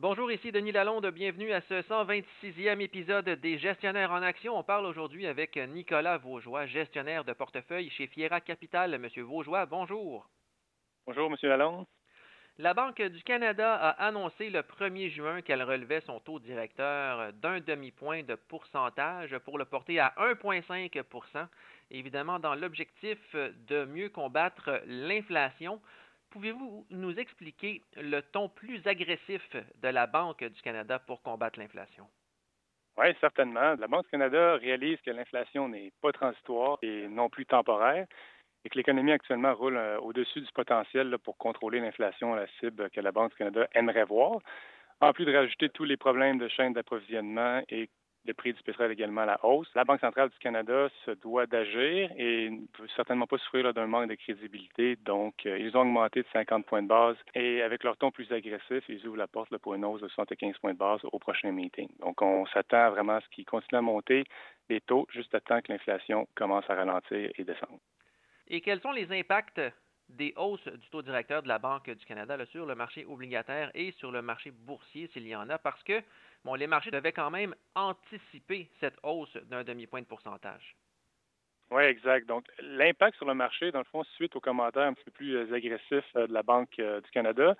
Bonjour, ici Denis Lalonde. Bienvenue à ce 126e épisode des Gestionnaires en action. On parle aujourd'hui avec Nicolas Vaugeois, gestionnaire de portefeuille chez Fiera Capital. Monsieur Vaugeois, bonjour. Bonjour, Monsieur Lalonde. La Banque du Canada a annoncé le 1er juin qu'elle relevait son taux directeur d'un demi-point de pourcentage pour le porter à 1,5% évidemment dans l'objectif de mieux combattre l'inflation. Pouvez-vous nous expliquer le ton plus agressif de la Banque du Canada pour combattre l'inflation? Oui, certainement. La Banque du Canada réalise que l'inflation n'est pas transitoire et non plus temporaire et que l'économie actuellement roule euh, au-dessus du potentiel pour contrôler l'inflation à la cible que la Banque du Canada aimerait voir, en plus de rajouter tous les problèmes de chaîne d'approvisionnement et le prix du pétrole également à la hausse. La Banque centrale du Canada se doit d'agir et ne peut certainement pas souffrir d'un manque de crédibilité. Donc, euh, ils ont augmenté de 50 points de base et avec leur ton plus agressif, ils ouvrent la porte pour une hausse de 75 points de base au prochain meeting. Donc, on s'attend vraiment à ce qu'ils continuent à monter les taux juste à temps que l'inflation commence à ralentir et descendre. Et quels sont les impacts des hausses du taux directeur de la Banque du Canada sur le marché obligataire et sur le marché boursier s'il y en a? Parce que bon, les marchés devaient quand même anticiper cette hausse d'un demi-point de pourcentage. Oui, exact. Donc, l'impact sur le marché, dans le fond, suite aux commentaires un petit peu plus euh, agressifs euh, de la Banque euh, du Canada,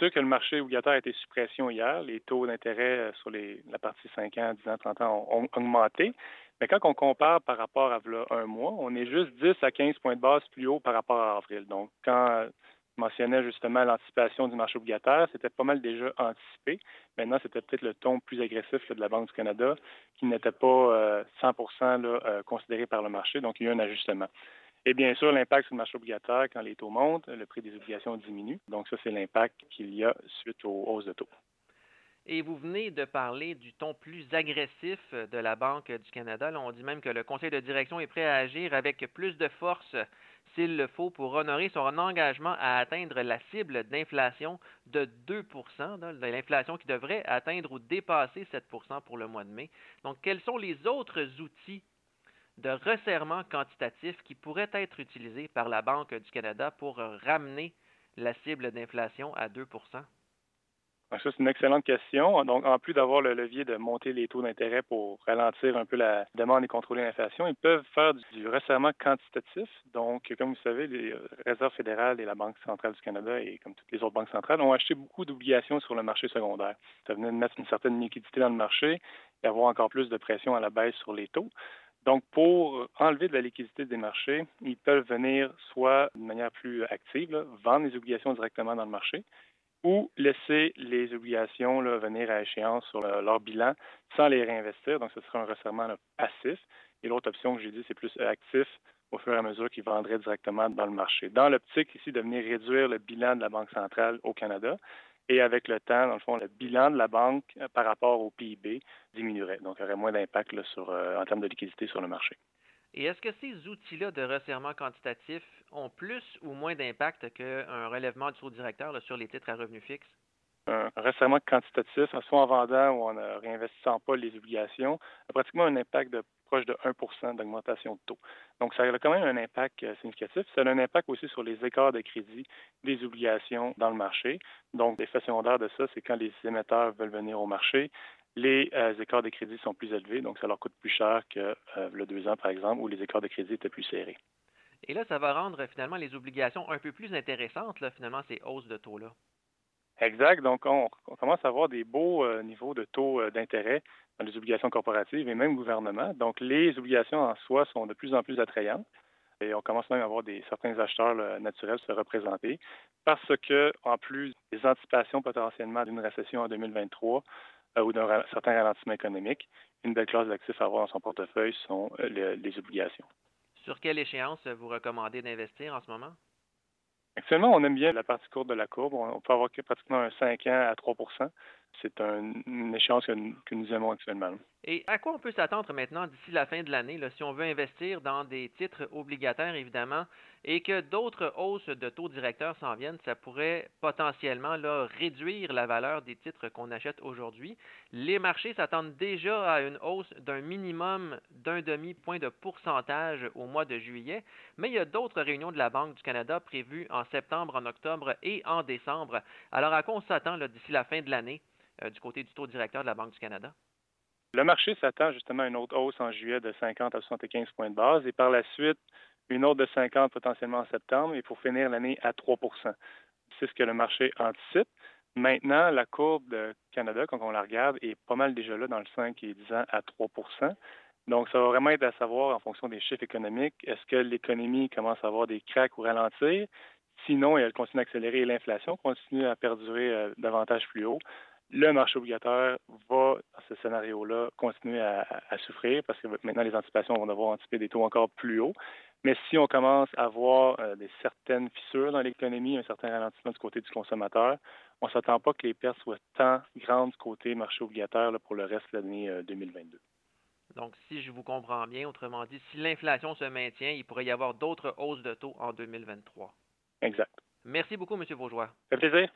c'est que le marché obligataire a été suppression hier. Les taux d'intérêt sur la partie 5 ans, 10 ans, 30 ans ont, augmenté. Mais quand on compare par rapport à un mois, on est juste 10 à 15 points de base plus haut par rapport à avril. Donc, quand mentionnais justement l'anticipation du marché obligataire. C'était pas mal déjà anticipé. Maintenant, c'était peut-être le ton plus agressif de la Banque du Canada qui n'était pas 100% euh, euh, considéré par le marché. Donc, il y a eu un ajustement. Et bien sûr, l'impact sur le marché obligataire, quand les taux montent, le prix des obligations diminue. Donc, ça, c'est l'impact qu'il y a suite aux hausses de taux. Et vous venez de parler du ton plus agressif de la Banque du Canada. on dit même que le conseil de direction est prêt à agir avec plus de force s'il le faut pour honorer son engagement à atteindre la cible d'inflation de 2 de l'inflation qui devrait atteindre ou dépasser 7% pour le mois de mai. Donc, quels sont les autres outils de resserrement quantitatif qui pourraient être utilisés par la Banque du Canada pour ramener la cible d'inflation à 2 ça, c'est une excellente question. Donc, en plus d'avoir le levier de monter les taux d'intérêt pour ralentir un peu la demande et contrôler l'inflation, ils peuvent faire du resserrement quantitatif. Donc, comme vous savez, les réserves fédérales et la Banque centrale du Canada et comme toutes les autres banques centrales ont acheté beaucoup d'obligations sur le marché secondaire. Ça venait de mettre une certaine liquidité dans le marché et avoir encore plus de pression à la baisse sur les taux. Donc, pour enlever de la liquidité des marchés, ils peuvent venir soit de manière plus active, vendre les obligations directement dans le marché, ou laisser les obligations venir à échéance sur leur bilan sans les réinvestir. Donc, ce sera un resserrement passif. Et l'autre option que j'ai dit, c'est plus actif au fur et à mesure qu'ils vendraient directement dans le marché. Dans l'optique ici de venir réduire le bilan de la Banque centrale au Canada, et avec le temps, dans le fond, le bilan de la banque euh, par rapport au PIB diminuerait. Donc, il y aurait moins d'impact euh, en termes de liquidité sur le marché. Et est-ce que ces outils-là de resserrement quantitatif ont plus ou moins d'impact qu'un relèvement du taux directeur sur les titres à revenus fixes? Un resserrement quantitatif, soit en vendant ou en ne réinvestissant pas les obligations, a pratiquement un impact de proche de 1% d'augmentation de taux. Donc, ça a quand même un impact euh, significatif. Ça a un impact aussi sur les écarts de crédit des obligations dans le marché. Donc, l'effet secondaire de ça, c'est quand les émetteurs veulent venir au marché, les euh, écarts de crédit sont plus élevés, donc ça leur coûte plus cher que euh, le deux ans, par exemple, où les écarts de crédit étaient plus serrés. Et là, ça va rendre finalement les obligations un peu plus intéressantes, là, finalement, ces hausses de taux-là. Exact. Donc, on, commence à avoir des beaux euh, niveaux de taux d'intérêt dans les obligations corporatives et même gouvernement. Donc, les obligations en soi sont de plus en plus attrayantes. Et on commence même à avoir des, certains acheteurs naturels se représenter parce que, en plus des anticipations potentiellement d'une récession en 2023, euh, ou d'un certain ralentissement économique, une belle classe d'actifs à avoir dans son portefeuille sont euh, les, obligations. Sur quelle échéance vous recommandez d'investir en ce moment? Actuellement, on aime bien la partie courte de la courbe. On peut avoir pratiquement un 5 ans à 3% c'est une échéance que, nous aimons actuellement. Et à quoi on peut s'attendre maintenant d'ici la fin de l'année, si on veut investir dans des titres obligataires, évidemment, et que d'autres hausses de taux directeurs s'en viennent, ça pourrait potentiellement réduire la valeur des titres qu'on achète aujourd'hui. Les marchés s'attendent déjà à une hausse d'un minimum d'un demi-point de pourcentage au mois de juillet, mais il y a d'autres réunions de la Banque du Canada prévues en septembre, en octobre et en décembre. Alors à quoi on s'attend d'ici la fin de l'année? du côté du taux directeur de la Banque du Canada? Le marché s'attend justement à une autre hausse en juillet de 50 à 75 points de base et par la suite, une autre de 50 potentiellement en septembre et pour finir l'année à 3% C'est ce que le marché anticipe. Maintenant, la courbe de Canada, quand on la regarde, est pas mal déjà là dans le 5 et 10 ans à 3% Donc, ça va vraiment être à savoir en fonction des chiffres économiques, est-ce que l'économie commence à avoir des cracks ou ralentir? Sinon, elle continue à accélérer et l'inflation continue à perdurer euh, davantage plus haut le marché obligataire va, dans ce scénario-là, continuer à, souffrir parce que maintenant, les anticipations vont devoir anticiper des taux encore plus hauts. Mais si on commence à voir euh, des certaines fissures dans l'économie, un certain ralentissement du côté du consommateur, on ne s'attend pas que les pertes soient tant grandes du côté marché obligataire pour le reste de l'année 2022. Euh, Donc, si je vous comprends bien, autrement dit, si l'inflation se maintient, il pourrait y avoir d'autres hausses de taux en 2023. Exact. Merci beaucoup, M. Bourgeois. Ça fait plaisir.